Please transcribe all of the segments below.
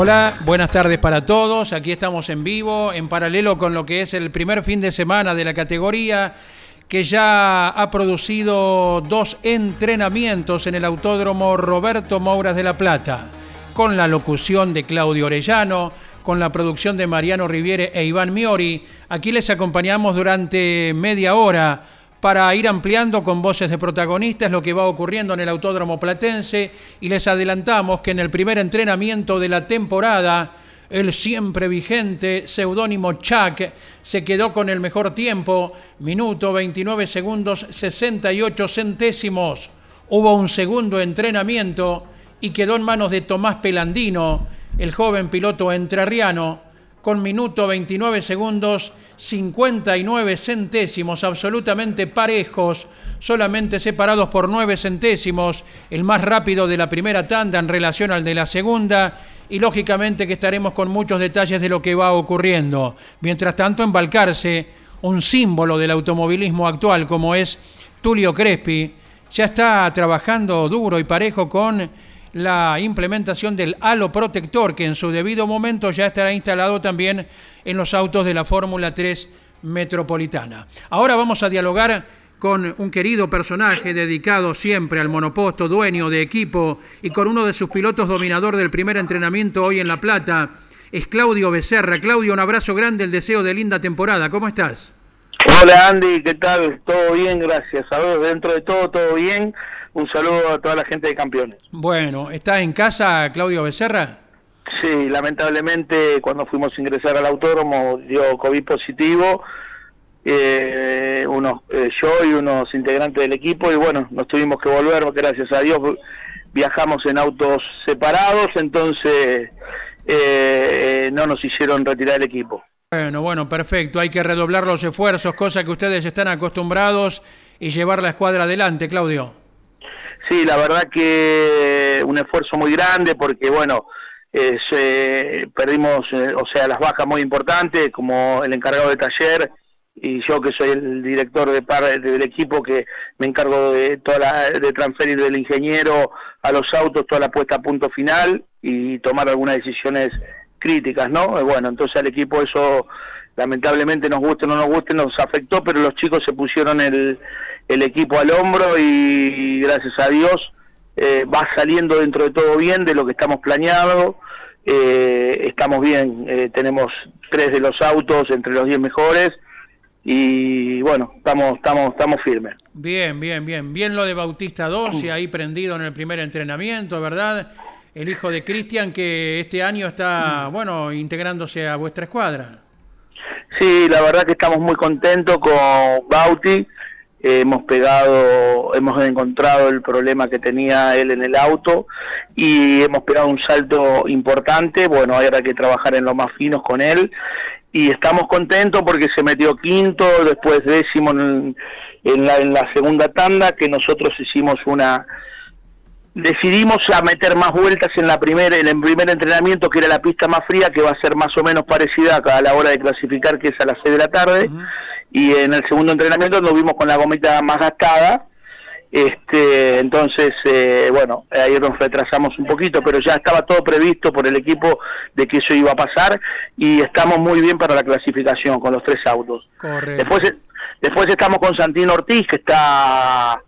Hola, buenas tardes para todos. Aquí estamos en vivo, en paralelo con lo que es el primer fin de semana de la categoría, que ya ha producido dos entrenamientos en el Autódromo Roberto Mouras de La Plata, con la locución de Claudio Orellano, con la producción de Mariano Riviere e Iván Miori. Aquí les acompañamos durante media hora para ir ampliando con voces de protagonistas lo que va ocurriendo en el Autódromo Platense y les adelantamos que en el primer entrenamiento de la temporada el siempre vigente seudónimo Chuck se quedó con el mejor tiempo, minuto 29 segundos 68 centésimos. Hubo un segundo entrenamiento y quedó en manos de Tomás Pelandino, el joven piloto entrerriano, con minuto 29 segundos 59 centésimos, absolutamente parejos, solamente separados por 9 centésimos, el más rápido de la primera tanda en relación al de la segunda, y lógicamente que estaremos con muchos detalles de lo que va ocurriendo. Mientras tanto, embalcarse, un símbolo del automovilismo actual como es Tulio Crespi, ya está trabajando duro y parejo con la implementación del halo protector que en su debido momento ya estará instalado también en los autos de la Fórmula 3 metropolitana. Ahora vamos a dialogar con un querido personaje dedicado siempre al monoposto, dueño de equipo y con uno de sus pilotos dominador del primer entrenamiento hoy en La Plata. Es Claudio Becerra. Claudio, un abrazo grande, el deseo de linda temporada. ¿Cómo estás? Hola Andy, ¿qué tal? Todo bien, gracias a Dios. Dentro de todo, todo bien un saludo a toda la gente de Campeones. Bueno, ¿está en casa Claudio Becerra? Sí, lamentablemente cuando fuimos a ingresar al autódromo dio COVID positivo, eh, unos, eh, yo y unos integrantes del equipo y bueno, nos tuvimos que volver, gracias a Dios viajamos en autos separados, entonces eh, no nos hicieron retirar el equipo. Bueno, bueno, perfecto, hay que redoblar los esfuerzos, cosa que ustedes están acostumbrados y llevar la escuadra adelante, Claudio. Sí, la verdad que un esfuerzo muy grande porque, bueno, perdimos, eh, o sea, las bajas muy importantes, como el encargado de taller y yo que soy el director de par, del equipo que me encargo de toda la, de transferir del ingeniero a los autos toda la puesta a punto final y tomar algunas decisiones críticas, ¿no? Bueno, entonces al equipo eso lamentablemente nos guste o no nos guste nos afectó, pero los chicos se pusieron el el equipo al hombro y gracias a Dios eh, va saliendo dentro de todo bien de lo que estamos planeado. Eh, estamos bien, eh, tenemos tres de los autos entre los diez mejores y bueno, estamos, estamos, estamos firmes. Bien, bien, bien. Bien lo de Bautista 2 y ahí prendido en el primer entrenamiento, ¿verdad? El hijo de Cristian que este año está, bueno, integrándose a vuestra escuadra. Sí, la verdad que estamos muy contentos con Bauti hemos pegado, hemos encontrado el problema que tenía él en el auto y hemos pegado un salto importante. Bueno, habrá que trabajar en lo más finos con él y estamos contentos porque se metió quinto, después décimo en, la, en la segunda tanda, que nosotros hicimos una decidimos a meter más vueltas en la primera en el primer entrenamiento que era la pista más fría que va a ser más o menos parecida a la hora de clasificar que es a las 6 de la tarde. Y en el segundo entrenamiento nos vimos con la gomita más gastada. Este entonces eh, bueno ahí nos retrasamos un poquito pero ya estaba todo previsto por el equipo de que eso iba a pasar y estamos muy bien para la clasificación con los tres autos. Después después estamos con Santino Ortiz que está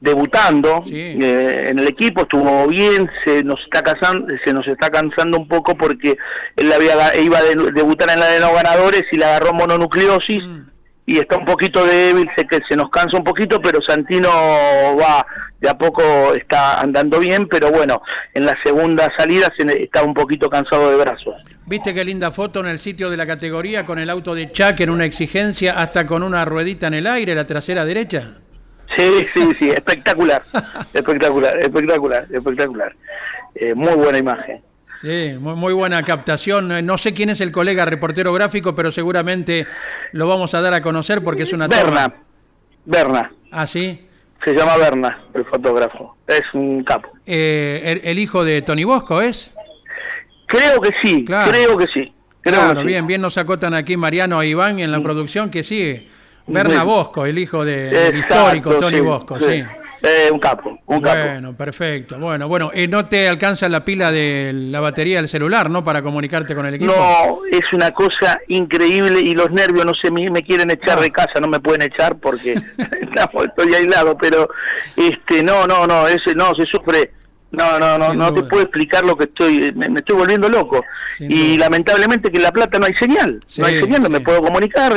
debutando eh, en el equipo estuvo bien se nos está cansando se nos está cansando un poco porque él había iba a debutar en la de no ganadores y le agarró mononucleosis mm y está un poquito débil, sé que se nos cansa un poquito, pero Santino va de a poco está andando bien, pero bueno, en la segunda salida se está un poquito cansado de brazos. ¿Viste qué linda foto en el sitio de la categoría con el auto de Chuck en una exigencia hasta con una ruedita en el aire, la trasera derecha? Sí, sí, sí, espectacular, espectacular, espectacular, espectacular. Eh, muy buena imagen. Sí, muy, muy buena captación. Eh, no sé quién es el colega reportero gráfico, pero seguramente lo vamos a dar a conocer porque es una Berna. Berna. Ah, sí. Se llama Berna, el fotógrafo. Es un capo. Eh, el, hijo de Tony Bosco es? Creo que sí, creo que sí. claro, bien, bien nos acotan aquí Mariano e Iván en la producción que sí. Berna Bosco, el hijo de, histórico Tony Bosco, sí. Eh, un capo, un capo. Bueno, perfecto. Bueno, bueno, eh, no te alcanza la pila de la batería del celular, ¿no? Para comunicarte con el equipo. No, es una cosa increíble y los nervios, no sé, me, me quieren echar de casa, no me pueden echar porque estoy aislado, pero este, no, no, no, ese, no, se sufre. No, no, no, no te puedo explicar lo que estoy, me, estoy volviendo loco. y lamentablemente que en La Plata no hay señal, no hay señal, no me puedo comunicar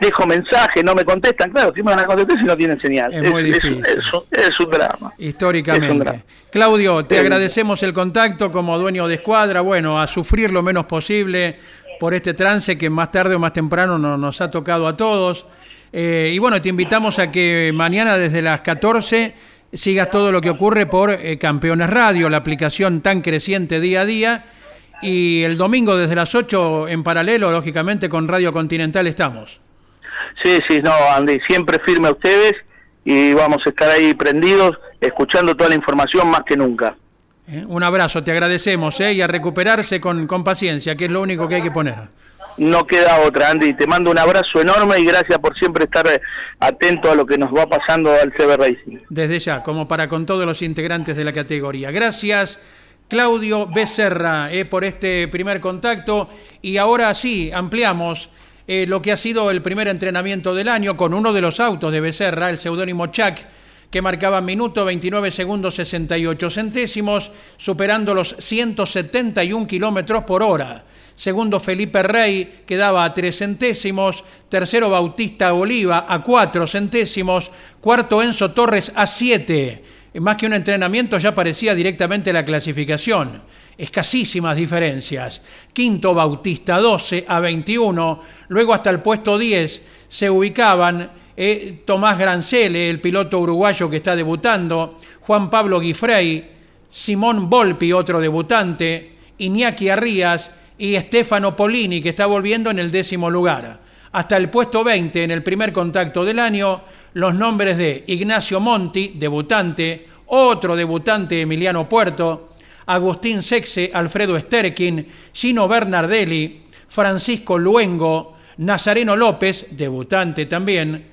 dejo mensaje, no me contestan, claro, si me van a contestar si no tienen señal. Es, muy difícil. Es, un drama. Históricamente. Claudio, te agradecemos el contacto como dueño de escuadra, bueno, a sufrir lo menos posible por este trance que más tarde o más temprano nos ha tocado a todos. Eh, y bueno, te invitamos a que mañana desde las 14 sigas todo lo que ocurre por eh, Campeones Radio, la aplicación tan creciente día a día. Y el domingo desde las 8 en paralelo, lógicamente, con Radio Continental estamos. Sí, sí, no, Andy, siempre firme a ustedes y vamos a estar ahí prendidos, escuchando toda la información más que nunca. Eh, un abrazo, te agradecemos, ¿eh? y a recuperarse con, con paciencia, que es lo único que hay que poner. No queda otra, Andy. Te mando un abrazo enorme y gracias por siempre estar eh, atento a lo que nos va pasando al CB Racing. Desde ya, como para con todos los integrantes de la categoría. Gracias, Claudio Becerra, eh, por este primer contacto. Y ahora sí, ampliamos eh, lo que ha sido el primer entrenamiento del año con uno de los autos de Becerra, el seudónimo Chuck, que marcaba minuto 29 segundos 68 centésimos, superando los 171 kilómetros por hora. Segundo Felipe Rey, que daba a 3 centésimos. Tercero Bautista Oliva a 4 centésimos. Cuarto Enzo Torres a 7. Más que un entrenamiento ya parecía directamente la clasificación escasísimas diferencias. Quinto Bautista 12 a 21, luego hasta el puesto 10 se ubicaban eh, Tomás Grancele, el piloto uruguayo que está debutando, Juan Pablo Guifrey, Simón Volpi, otro debutante, Iñaki Arrías y Stefano Polini, que está volviendo en el décimo lugar. Hasta el puesto 20 en el primer contacto del año, los nombres de Ignacio Monti, debutante, otro debutante Emiliano Puerto, Agustín Sexe, Alfredo Sterkin, Gino Bernardelli, Francisco Luengo, Nazareno López, debutante también,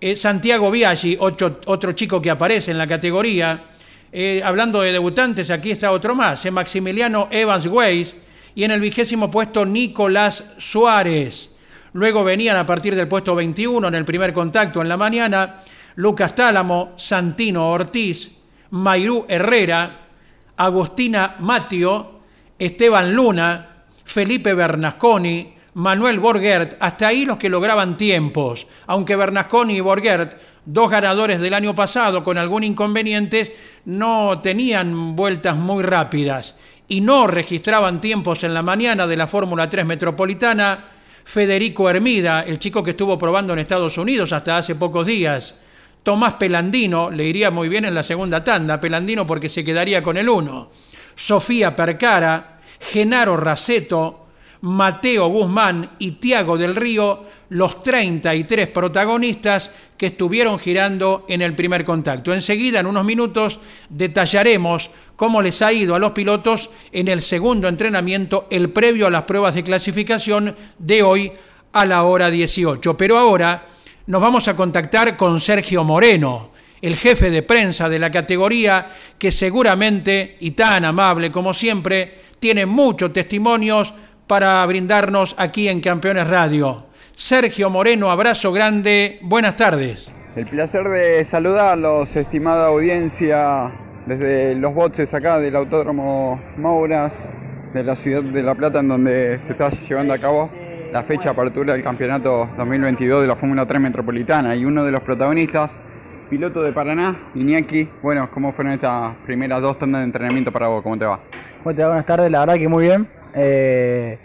eh, Santiago Biaggi, otro, chico que aparece en la categoría. Eh, hablando de debutantes, aquí está otro más, eh, Maximiliano Evans Weiss, y en el vigésimo puesto Nicolás Suárez. Luego venían a partir del puesto 21 en el primer contacto en la mañana Lucas Tálamo, Santino Ortiz, Mayrú Herrera, Agustina Matio, Esteban Luna, Felipe Bernasconi, Manuel Borgert, hasta ahí los que lograban tiempos, aunque Bernasconi y Borgert, dos ganadores del año pasado con algún inconveniente, no tenían vueltas muy rápidas y no registraban tiempos en la mañana de la Fórmula 3 Metropolitana, Federico Hermida, el chico que estuvo probando en Estados Unidos hasta hace pocos días, Tomás Pelandino, le iría muy bien en la segunda tanda, Pelandino porque se quedaría con el 1. Sofía Percara, Genaro Raceto, Mateo Guzmán y Tiago del Río, los 33 protagonistas que estuvieron girando en el primer contacto. Enseguida, en unos minutos, detallaremos cómo les ha ido a los pilotos en el segundo entrenamiento, el previo a las pruebas de clasificación de hoy a la hora 18. Pero ahora nos vamos a contactar con Sergio Moreno, el jefe de prensa de la categoría, que seguramente, y tan amable como siempre, tiene muchos testimonios para brindarnos aquí en Campeones Radio. Sergio Moreno, abrazo grande, buenas tardes. El placer de saludarlos, estimada audiencia, desde los boxes acá del Autódromo Mouras, de la ciudad de La Plata, en donde se está llevando a cabo la fecha de apertura del campeonato 2022 de la Fórmula 3 Metropolitana y uno de los protagonistas piloto de Paraná, Iñaki. Bueno, ¿cómo fueron estas primeras dos tandas de entrenamiento para vos? ¿Cómo te va? Buenas tardes, la verdad que muy bien. Eh,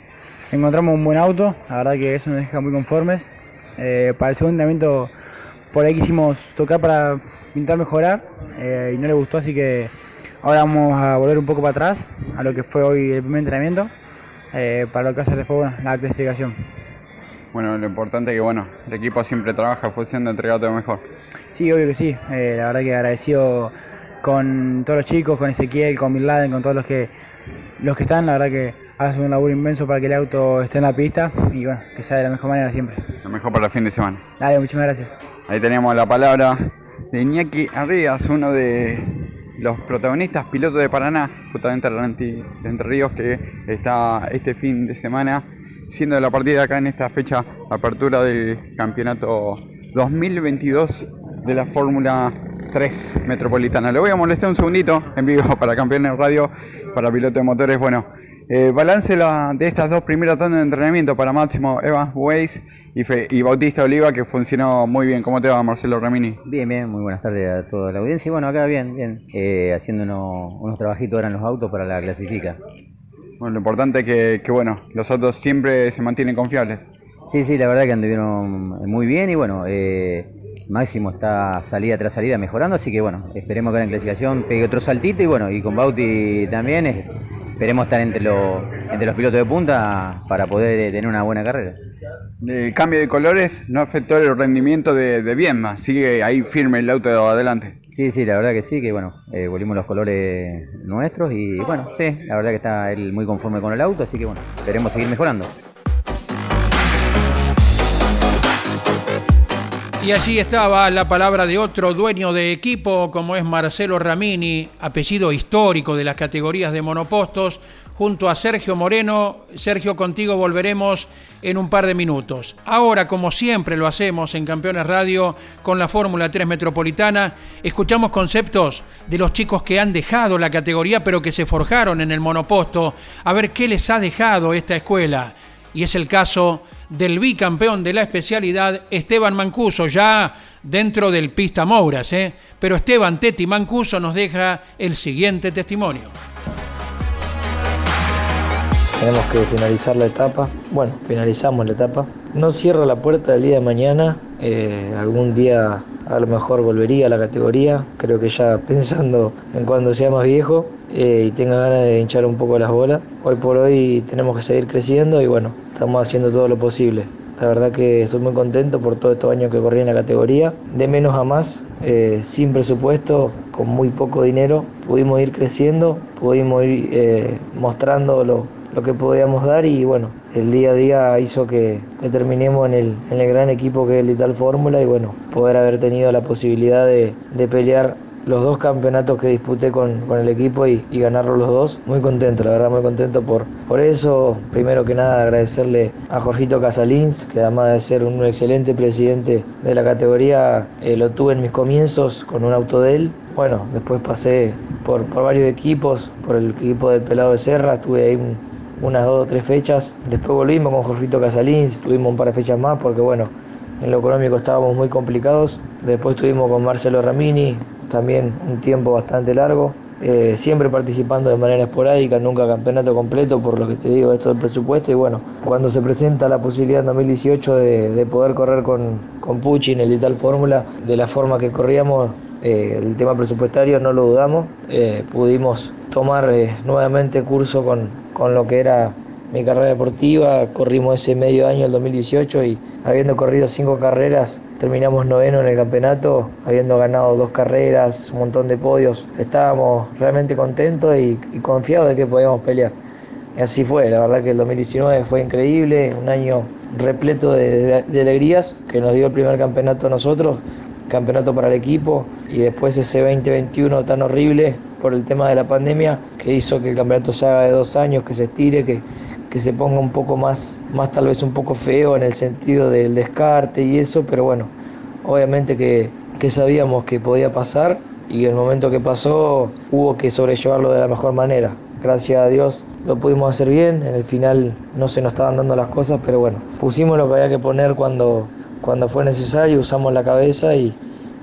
encontramos un buen auto, la verdad que eso nos deja muy conformes. Eh, para el segundo entrenamiento por ahí quisimos tocar para intentar mejorar eh, y no le gustó, así que ahora vamos a volver un poco para atrás a lo que fue hoy el primer entrenamiento para lo que hace después la clasificación. Bueno, lo importante es que bueno, el equipo siempre trabaja función de entregarte lo mejor. Sí, obvio que sí. la verdad que agradecido con todos los chicos, con Ezequiel, con Bin Laden, con todos los que los que están, la verdad que hace un laburo inmenso para que el auto esté en la pista y bueno, que sea de la mejor manera siempre. Lo mejor para el fin de semana. Dale, muchísimas gracias. Ahí tenemos la palabra de Iñaki Arrias, uno de los protagonistas, piloto de Paraná, justamente de Entre Ríos, que está este fin de semana siendo la partida acá en esta fecha, apertura del campeonato 2022 de la Fórmula 3 Metropolitana. Le voy a molestar un segundito en vivo para Campeones Radio, para piloto de motores. Bueno, eh, balance de estas dos primeras tandas de entrenamiento para Máximo Evans Weiss y, Bautista Oliva, que funcionó muy bien. ¿Cómo te va, Marcelo Ramini? Bien, bien, muy buenas tardes a toda la audiencia. Y bueno, acá bien, bien, eh, haciendo unos, trabajitos ahora en los autos para la clasifica. Bueno, lo importante es que, bueno, los autos siempre se mantienen confiables. Sí, sí, la verdad que anduvieron muy bien y bueno, eh, Máximo está salida tras salida mejorando, así que bueno, esperemos que en clasificación pegue otro saltito y bueno, y con Bauti también esperemos estar entre, los, entre los pilotos de punta para poder eh, tener una buena carrera. El cambio de colores no afectó el rendimiento de, de sigue ahí firme el auto de adelante. Sí, sí, la verdad que sí, que bueno, eh, volvimos los colores nuestros y bueno, sí, la verdad que está él muy conforme con el auto, así que bueno, esperemos seguir mejorando. Y allí estaba la palabra de otro dueño de equipo, como es Marcelo Ramini, apellido histórico de las categorías de monopostos, junto a Sergio Moreno. Sergio, contigo volveremos en un par de minutos. Ahora, como siempre lo hacemos en Campeones Radio con la Fórmula 3 Metropolitana, escuchamos conceptos de los chicos que han dejado la categoría pero que se forjaron en el monoposto, a ver qué les ha dejado esta escuela. Y es el caso del bicampeón de la especialidad, Esteban Mancuso, ya dentro del pista Mouras. ¿eh? Pero Esteban Teti Mancuso nos deja el siguiente testimonio. Tenemos que finalizar la etapa. Bueno, finalizamos la etapa. No cierro la puerta del día de mañana. Eh, algún día a lo mejor volvería a la categoría. Creo que ya pensando en cuando sea más viejo eh, y tenga ganas de hinchar un poco las bolas. Hoy por hoy tenemos que seguir creciendo y bueno, estamos haciendo todo lo posible. La verdad que estoy muy contento por todos estos años que corrí en la categoría. De menos a más, eh, sin presupuesto, con muy poco dinero, pudimos ir creciendo, pudimos ir eh, mostrando lo, que podíamos dar y bueno, el día a día hizo que, terminemos en el, en el, gran equipo que es el Dital Fórmula y bueno, poder haber tenido la posibilidad de, de pelear los dos campeonatos que disputé con, el equipo y, y ganarlos los dos. Muy contento, la verdad, muy contento por, por eso. Primero que nada agradecerle a Jorgito Casalins, que además de ser un excelente presidente de la categoría, eh, lo tuve en mis comienzos con un auto de él. Bueno, después pasé por, por varios equipos, por el equipo del Pelado de Serra, estuve ahí unas dos o tres fechas. Después volvimos con Jorgito Casalins, tuvimos un par de fechas más porque bueno, en lo económico estábamos muy complicados. Después estuvimos con Marcelo Ramini, también un tiempo bastante largo. Eh, siempre participando de manera esporádica, nunca campeonato completo, por lo que te digo, esto del presupuesto. Y bueno, cuando se presenta la posibilidad en 2018 de, poder correr con, con Pucci en el Digital Fórmula, de la forma que corríamos, eh, el tema presupuestario no lo dudamos. Eh, pudimos tomar nuevamente curso con, con lo que era mi carrera deportiva, corrimos ese medio año, el 2018, y habiendo corrido cinco carreras, terminamos noveno en el campeonato, habiendo ganado dos carreras, un montón de podios. Estábamos realmente contentos y, confiados de que podíamos pelear. Y así fue, la verdad que el 2019 fue increíble, un año repleto de, alegrías que nos dio el primer campeonato a nosotros, campeonato para el equipo, y después ese 2021 tan horrible por el tema de la pandemia que hizo que el campeonato se haga de dos años, que se estire, que, que se ponga un poco más, más tal vez un poco feo en el sentido del descarte y eso, pero bueno, obviamente que, sabíamos que podía pasar y el momento que pasó hubo que sobrellevarlo de la mejor manera. Gracias a Dios lo pudimos hacer bien, en el final no se nos estaban dando las cosas, pero bueno, pusimos lo que había que poner cuando, cuando fue necesario, usamos la cabeza y,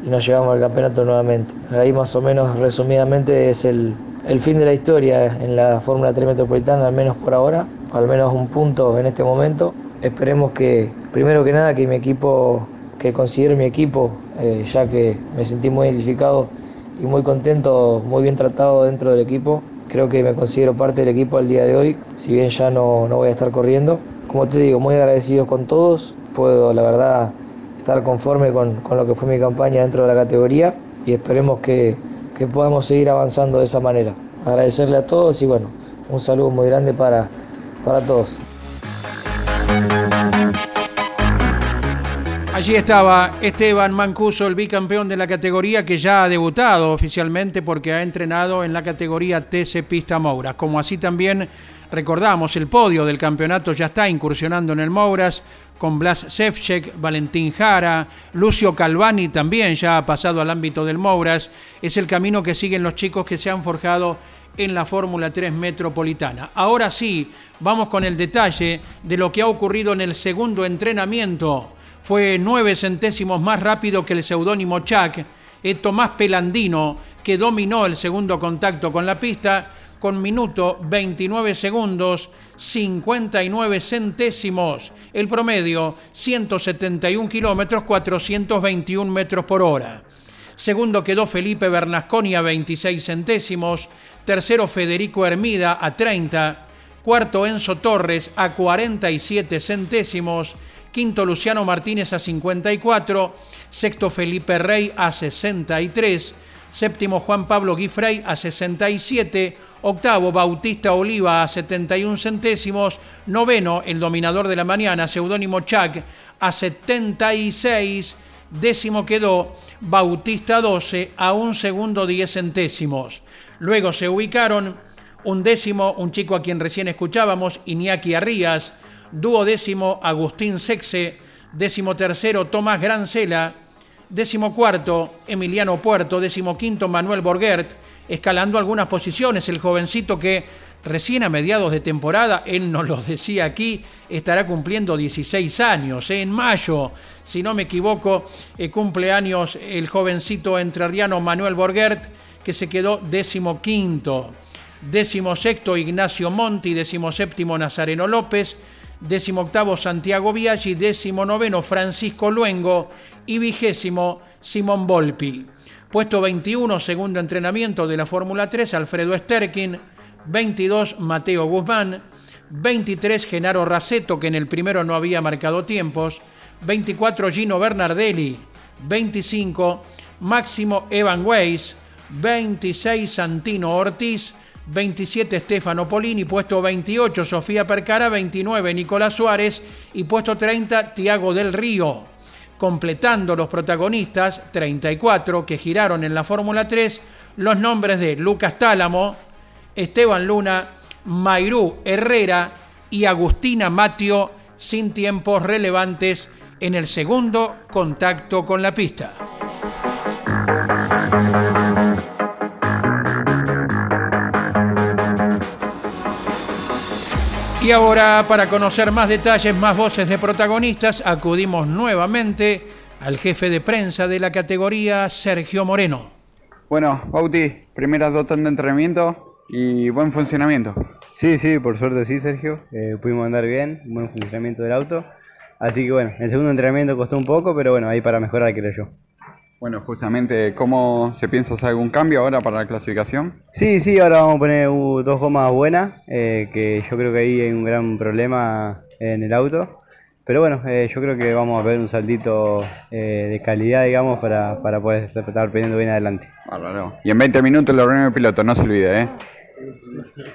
y nos llevamos al campeonato nuevamente. Ahí más o menos resumidamente es el, el fin de la historia en la Fórmula 3 Metropolitana, al menos por ahora, al menos un punto en este momento. Esperemos que, primero que nada, que mi equipo, que considere mi equipo, eh, ya que me sentí muy identificado y muy contento, muy bien tratado dentro del equipo. Creo que me considero parte del equipo al día de hoy, si bien ya no, no voy a estar corriendo. Como te digo, muy agradecido con todos. Puedo, la verdad, estar conforme con, con, lo que fue mi campaña dentro de la categoría y esperemos que, que, podamos seguir avanzando de esa manera. Agradecerle a todos y bueno, un saludo muy grande para, para todos. Allí estaba Esteban Mancuso, el bicampeón de la categoría que ya ha debutado oficialmente porque ha entrenado en la categoría TC Pista Mouras. Como así también recordamos, el podio del campeonato ya está incursionando en el Mouras con Blas Sefcek, Valentín Jara, Lucio Calvani también ya ha pasado al ámbito del Mouras. Es el camino que siguen los chicos que se han forjado en la Fórmula 3 Metropolitana. Ahora sí, vamos con el detalle de lo que ha ocurrido en el segundo entrenamiento fue nueve centésimos más rápido que el seudónimo Chuck, es Tomás Pelandino, que dominó el segundo contacto con la pista con minuto 29 segundos 59 centésimos. El promedio 171 kilómetros 421 metros por hora. Segundo quedó Felipe Bernasconi a 26 centésimos. Tercero Federico Hermida a 30. Cuarto Enzo Torres a 47 centésimos. Quinto Luciano Martínez a 54, sexto Felipe Rey a 63, séptimo Juan Pablo Guifrey a 67, octavo Bautista Oliva a 71 centésimos, noveno el dominador de la mañana, seudónimo Chac a 76, décimo quedó Bautista 12 a un segundo 10 centésimos. Luego se ubicaron un décimo, un chico a quien recién escuchábamos, Iñaki Arrías, duodécimo Agustín Sexe, décimo tercero Tomás Grancela, décimo cuarto Emiliano Puerto, décimo quinto Manuel Borgert, escalando algunas posiciones, el jovencito que recién a mediados de temporada, él nos lo decía aquí, estará cumpliendo 16 años, ¿eh? en mayo, si no me equivoco, eh, cumple años el jovencito entrerriano Manuel Borgert, que se quedó décimo quinto, décimo sexto Ignacio Monti, décimo séptimo Nazareno López, décimo octavo Santiago Biaggi, décimo noveno Francisco Luengo. Y vigésimo Simón Volpi. Puesto 21, segundo entrenamiento de la Fórmula 3, Alfredo Sterkin, 22 Mateo Guzmán, 23 Genaro Raceto, que en el primero no había marcado tiempos, 24 Gino Bernardelli, 25 Máximo Evan Weiss, 26 Santino Ortiz, 27 Stefano Polini, puesto 28 Sofía Percara, 29 Nicolás Suárez. Y puesto 30 Tiago del Río. Completando los protagonistas, 34 que giraron en la Fórmula 3, los nombres de Lucas Tálamo, Esteban Luna, Mairú Herrera y Agustina Matio sin tiempos relevantes en el segundo contacto con la pista. Y ahora, para conocer más detalles, más voces de protagonistas, acudimos nuevamente al jefe de prensa de la categoría, Sergio Moreno. Bueno, Bauti, primeras dos de entrenamiento y buen funcionamiento. Sí, sí, por suerte sí, Sergio. Eh, pudimos andar bien, buen funcionamiento del auto. Así que bueno, el segundo entrenamiento costó un poco, pero bueno, ahí para mejorar, creo yo. Bueno, justamente, ¿cómo se piensa hacer algún cambio ahora para la clasificación? Sí, sí, ahora vamos a poner dos gomas buenas, eh, que yo creo que ahí hay un gran problema en el auto. Pero bueno, eh, yo creo que vamos a ver un saltito eh, de calidad, digamos, para, para poder estar peleando bien adelante. Bárbaro. Y en 20 minutos lo reunión de piloto, no se olvide, ¿eh?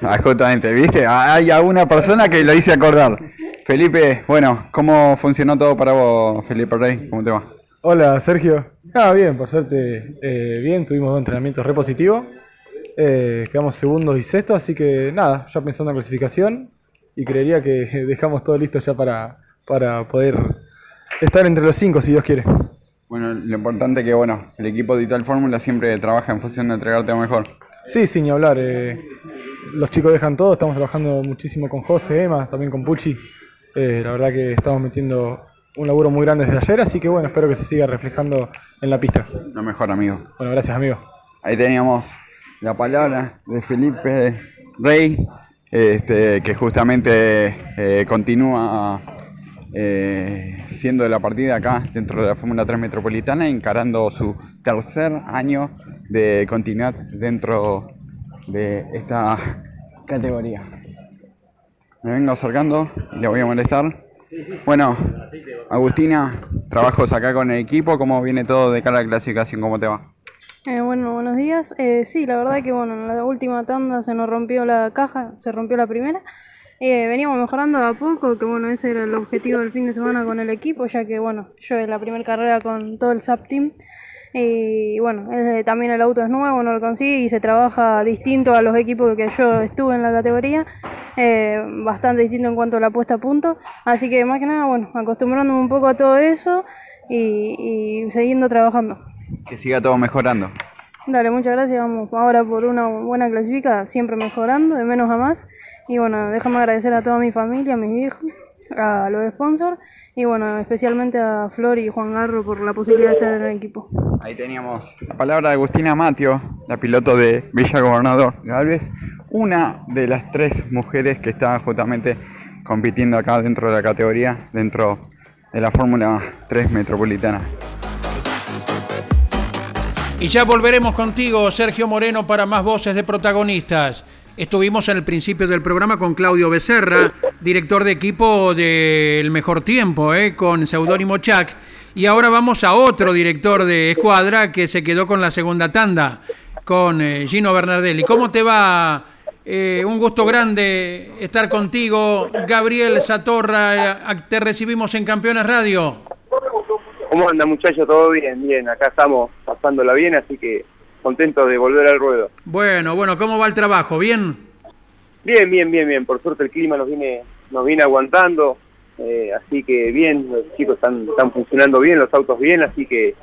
Ah, justamente, ¿viste? Hay alguna persona que lo hice acordar. Felipe, bueno, ¿cómo funcionó todo para vos, Felipe Rey? ¿Cómo te va? Hola, Sergio. Ah, bien, por suerte, eh, bien. Tuvimos dos entrenamientos re positivos. Eh, quedamos segundos y sextos, así que nada, ya pensando en clasificación. Y creería que dejamos todo listo ya para, para poder estar entre los cinco, si Dios quiere. Bueno, lo importante es que, bueno, el equipo de Ital Fórmula siempre trabaja en función de entregarte lo mejor. Sí, sin ni hablar. Eh, los chicos dejan todo, estamos trabajando muchísimo con José, Emma, también con Pucci. la verdad que estamos metiendo un laburo muy grande desde ayer, así que bueno, espero que se siga reflejando en la pista. Lo mejor, amigo. Bueno, gracias, amigo. Ahí teníamos la palabra de Felipe Rey, este, que justamente eh, continúa eh, siendo de la partida acá dentro de la Fórmula 3 Metropolitana, encarando su tercer año de continuidad dentro de esta categoría. Me vengo acercando le voy a molestar. Bueno, Agustina, trabajos acá con el equipo, ¿cómo viene todo de cara a la clasificación? ¿Cómo te va? Eh, bueno, buenos días. Eh, sí, la verdad que bueno, en la última tanda se nos rompió la caja, se rompió la primera. Eh, veníamos mejorando de a poco, que bueno, ese era el objetivo del fin de semana con el equipo, ya que bueno, yo en la primera carrera con todo el SAP Team. Y bueno, eh, también el auto es nuevo, no lo consigue y se trabaja distinto a los equipos que yo estuve en la categoría, eh, bastante distinto en cuanto a la puesta a punto. Así que más que nada, bueno, acostumbrándome un poco a todo eso y, y siguiendo trabajando. Que siga todo mejorando. Dale, muchas gracias. Vamos ahora por una buena clasifica, siempre mejorando, de menos a más. Y bueno, déjame agradecer a toda mi familia, a mis hijos, a los sponsors y bueno, especialmente a Flor y Juan Garro por la posibilidad de estar en el equipo. Ahí teníamos la palabra de Agustina Matio, la piloto de Villa Gobernador Galvez, una de las tres mujeres que está justamente compitiendo acá dentro de la categoría, dentro de la Fórmula 3 Metropolitana. Y ya volveremos contigo, Sergio Moreno, para más voces de protagonistas. Estuvimos en el principio del programa con Claudio Becerra, director de equipo del Mejor Tiempo, ¿eh? con seudónimo Chac. Y ahora vamos a otro director de escuadra que se quedó con la segunda tanda, con eh, Gino Bernardelli. ¿Cómo te va? Eh, un gusto grande estar contigo. Gabriel Satorra, eh, te recibimos en Campeones Radio. ¿Cómo anda muchachos? ¿Todo bien? Bien, acá estamos pasándola bien, así que contento de volver al ruedo. Bueno, bueno, ¿cómo va el trabajo? ¿Bien? Bien, bien, bien, bien. Por suerte el clima nos viene, nos viene aguantando, eh, así que bien, los chicos están, están funcionando bien, los autos bien, así que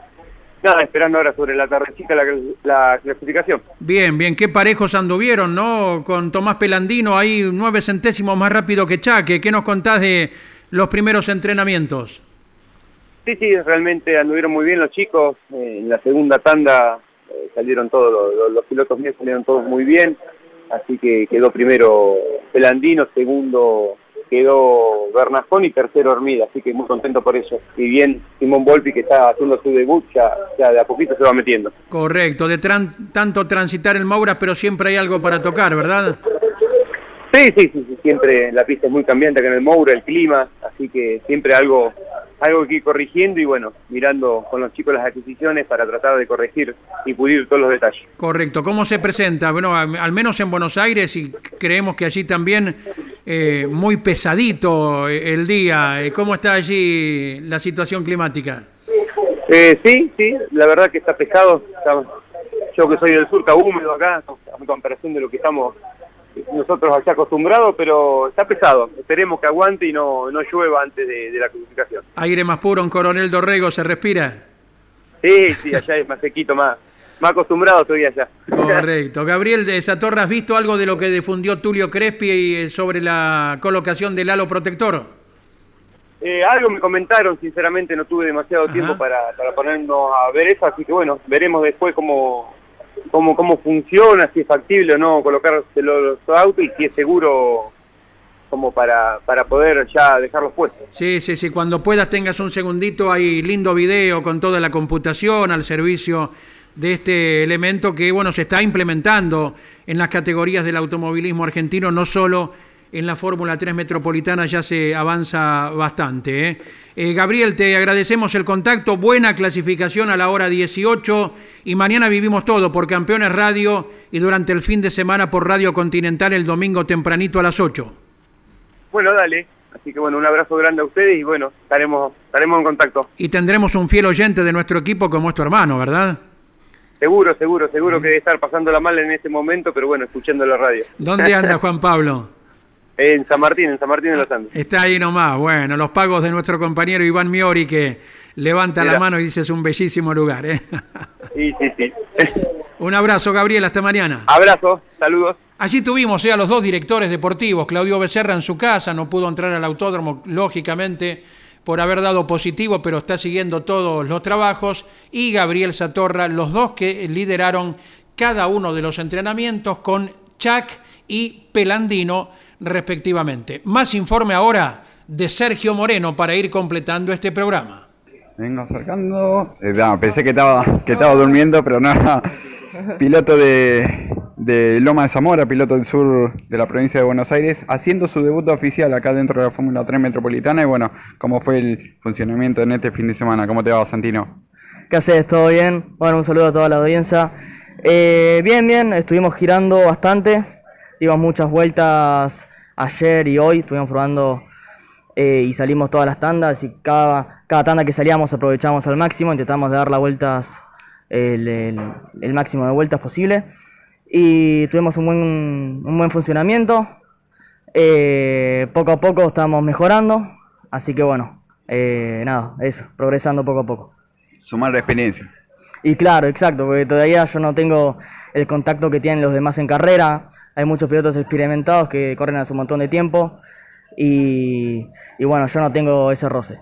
nada, esperando ahora sobre la tardecita la, la clasificación. Bien, bien, qué parejos anduvieron, ¿no? Con Tomás Pelandino ahí nueve centésimos más rápido que Chaque. ¿Qué nos contás de los primeros entrenamientos? Sí, sí, realmente anduvieron muy bien los chicos. Eh, en la segunda tanda eh, salieron todos, los, los, pilotos míos salieron todos muy bien. Así que quedó primero Pelandino, segundo quedó Bernascón y tercero Hormida, así que muy contento por eso. Y bien Simón Volpi que está haciendo su debut, ya, ya de a poquito se va metiendo. Correcto, de tran tanto transitar el Maura, pero siempre hay algo para tocar, ¿verdad? Sí, sí, sí, sí, siempre la pista es muy cambiante acá en el Moura, el clima, así que siempre algo algo que ir corrigiendo y bueno, mirando con los chicos las adquisiciones para tratar de corregir y pulir todos los detalles. Correcto, ¿cómo se presenta? Bueno, al menos en Buenos Aires y creemos que allí también eh, muy pesadito el día. ¿Cómo está allí la situación climática? Eh, sí, sí, la verdad que está pesado. Está, yo que soy del sur, está húmedo acá, en comparación de lo que estamos nosotros aquí acostumbrados, pero está pesado. Esperemos que aguante y no, no llueva antes de, de la clasificación. Aire más puro, un coronel Dorrego, ¿se respira? Sí, sí, allá es más sequito, más, más acostumbrado estoy allá. Correcto. Gabriel de Satorra, ¿has visto algo de lo que difundió Tulio Crespi sobre la colocación del halo protector? Eh, algo me comentaron, sinceramente no tuve demasiado Ajá. tiempo para, para ponernos a ver eso, así que bueno, veremos después cómo, cómo, cómo funciona, si es factible o no colocarse los autos y si es seguro como para, para poder ya dejarlos puestos. Sí, sí, sí, cuando puedas tengas un segundito, hay lindo video con toda la computación al servicio de este elemento que bueno se está implementando en las categorías del automovilismo argentino, no solo en la Fórmula 3 Metropolitana ya se avanza bastante. ¿eh? Eh, Gabriel, te agradecemos el contacto, buena clasificación a la hora 18 y mañana vivimos todo por Campeones Radio y durante el fin de semana por Radio Continental el domingo tempranito a las 8. Bueno, dale. Así que bueno, un abrazo grande a ustedes y bueno, estaremos, estaremos en contacto. Y tendremos un fiel oyente de nuestro equipo como es tu hermano, ¿verdad? Seguro, seguro, seguro que debe estar pasándola mal en este momento, pero bueno, escuchando la radio. ¿Dónde anda Juan Pablo? En San Martín, en San Martín de los Andes. Está ahí nomás, bueno, los pagos de nuestro compañero Iván Miori que levanta Mira. la mano y dice es un bellísimo lugar. ¿eh? Sí, sí, sí. un abrazo, Gabriel, hasta mañana. Abrazo, saludos. Allí tuvimos ya los dos directores deportivos, Claudio Becerra en su casa, no pudo entrar al autódromo, lógicamente, por haber dado positivo, pero está siguiendo todos los trabajos, y Gabriel Satorra, los dos que lideraron cada uno de los entrenamientos con Chac y Pelandino respectivamente. Más informe ahora de Sergio Moreno para ir completando este programa. Vengo acercando. Eh, pensé que estaba, que estaba durmiendo, pero no era piloto de, de Loma de Zamora, piloto del sur de la provincia de Buenos Aires, haciendo su debut oficial acá dentro de la Fórmula 3 Metropolitana. Y bueno, ¿cómo fue el funcionamiento en este fin de semana? ¿Cómo te va, Santino? ¿Qué haces? ¿Todo bien? Bueno, un saludo a toda la audiencia. Eh, bien, bien, estuvimos girando bastante, dimos muchas vueltas ayer y hoy, estuvimos probando eh, y salimos todas las tandas y cada, cada tanda que salíamos aprovechamos al máximo, intentamos dar las vueltas, el, máximo de vueltas posible y tuvimos un buen, un buen funcionamiento. Eh, poco a poco estamos mejorando, así que bueno, nada, eso, progresando poco a poco. Sumar la experiencia. Y claro, exacto, porque todavía yo no tengo el contacto que tienen los demás en carrera. Hay muchos pilotos experimentados que corren hace un montón de tiempo y, bueno, yo no tengo ese roce.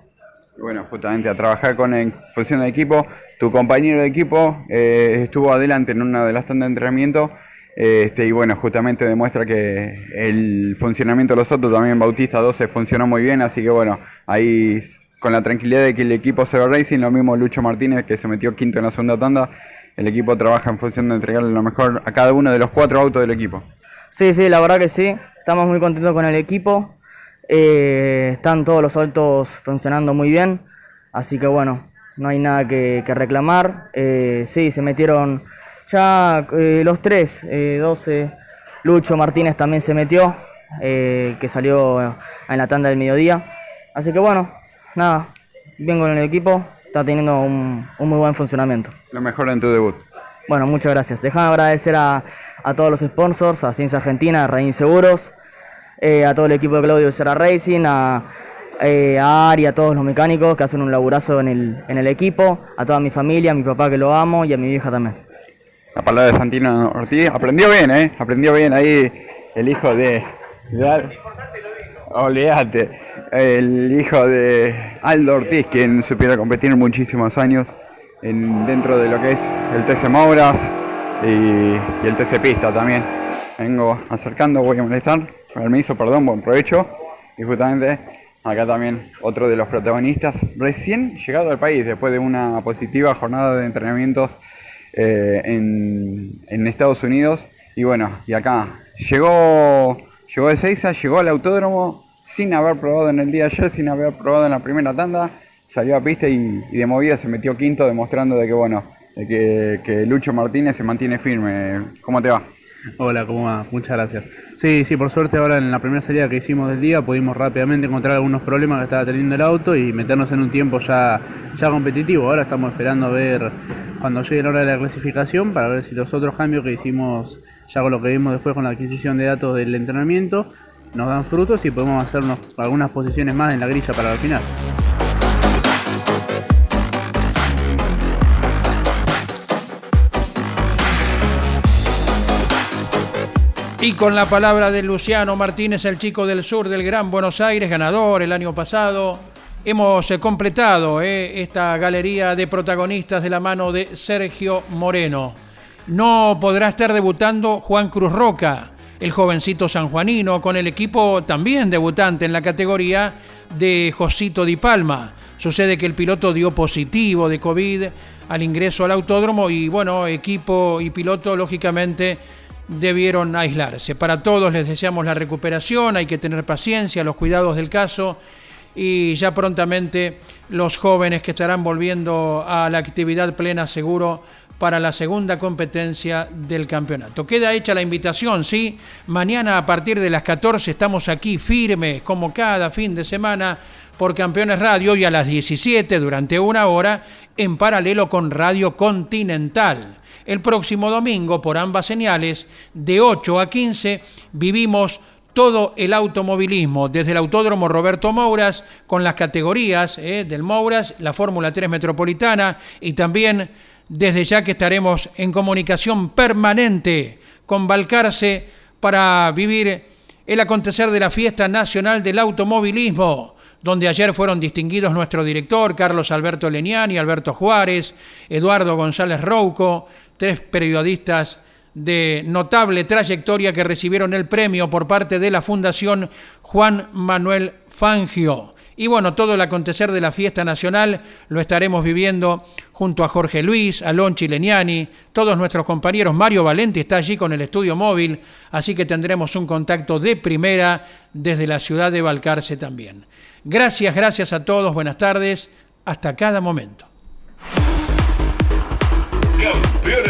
Bueno, justamente a trabajar con en función de equipo, tu compañero de equipo eh, estuvo adelante en una de las tandas de entrenamiento este, y bueno, justamente demuestra que el funcionamiento de los otros, también Bautista 12 funcionó muy bien, así que bueno, ahí con la tranquilidad de que el equipo se va Racing, lo mismo Lucho Martínez que se metió quinto en la segunda tanda, el equipo trabaja en función de entregarle lo mejor a cada uno de los cuatro autos del equipo. Sí, sí, la verdad que sí, estamos muy contentos con el equipo, eh, están todos los autos funcionando muy bien, así que bueno, no hay nada que, reclamar, eh, sí, se metieron ya eh, los tres, 12, Lucho Martínez también se metió, que salió en la tanda del mediodía, así que bueno, nada, vengo en el equipo, está teniendo un, muy buen funcionamiento. Lo mejor en tu debut. Bueno, muchas gracias. Déjame agradecer a, todos los sponsors, a Ciencia Argentina, a Rein Seguros, eh, a todo el equipo de Claudio Serra Racing, a, eh, a Ari, a todos los mecánicos que hacen un laburazo en el, en el equipo, a toda mi familia, a mi papá que lo amo y a mi vieja también. La palabra de Santino Ortiz, aprendió bien, ¿eh? Aprendió bien ahí el hijo de... de... Oleate el hijo de Aldo Ortiz, quien supiera competir muchísimos años en, dentro de lo que es el TC Mauras y, el TC Pista también. Vengo acercando, voy a molestar, permiso, perdón, buen provecho. Y justamente acá también otro de los protagonistas, recién llegado al país después de una positiva jornada de entrenamientos eh, en, en Estados Unidos. Y bueno, y acá llegó, llegó de Seiza, llegó al autódromo, sin haber probado en el día ayer, sin haber probado en la primera tanda, salió a pista y, de movida se metió quinto, demostrando de que bueno, de que, Lucho Martínez se mantiene firme. ¿Cómo te va? Hola, ¿cómo va? Muchas gracias. Sí, sí, por suerte ahora en la primera salida que hicimos del día pudimos rápidamente encontrar algunos problemas que estaba teniendo el auto y meternos en un tiempo ya, ya competitivo. Ahora estamos esperando a ver cuando llegue la hora de la clasificación para ver si los otros cambios que hicimos ya con lo que vimos después con la adquisición de datos del entrenamiento nos dan frutos y podemos hacernos algunas posiciones más en la grilla para el final. Y con la palabra de Luciano Martínez, el chico del sur del Gran Buenos Aires, ganador el año pasado, hemos eh, completado eh, esta galería de protagonistas de la mano de Sergio Moreno. No podrá estar debutando Juan Cruz Roca, el jovencito sanjuanino, con el equipo también debutante en la categoría de Josito Di Palma. Sucede que el piloto dio positivo de COVID al ingreso al autódromo y bueno, equipo y piloto lógicamente debieron aislarse. Para todos les deseamos la recuperación, hay que tener paciencia, los cuidados del caso y ya prontamente los jóvenes que estarán volviendo a la actividad plena seguro para la segunda competencia del campeonato. Queda hecha la invitación, ¿sí? Mañana a partir de las 14 estamos aquí firmes, como cada fin de semana, por Campeones Radio y a las 17 durante una hora en paralelo con Radio Continental. El próximo domingo, por ambas señales, de 8 a 15, vivimos todo el automovilismo, desde el Autódromo Roberto Mouras, con las categorías eh, del Mouras, la Fórmula 3 Metropolitana y también desde ya que estaremos en comunicación permanente con Balcarce para vivir el acontecer de la Fiesta Nacional del Automovilismo. donde ayer fueron distinguidos nuestro director, Carlos Alberto Leniani, Alberto Juárez, Eduardo González Rouco, tres periodistas de notable trayectoria que recibieron el premio por parte de la Fundación Juan Manuel Fangio. Y bueno, todo el acontecer de la fiesta nacional lo estaremos viviendo junto a Jorge Luis, Alon Chileniani, todos nuestros compañeros. Mario Valenti está allí con el estudio móvil, así que tendremos un contacto de primera desde la ciudad de Balcarce también. Gracias, gracias a todos, buenas tardes, hasta cada momento. Campeones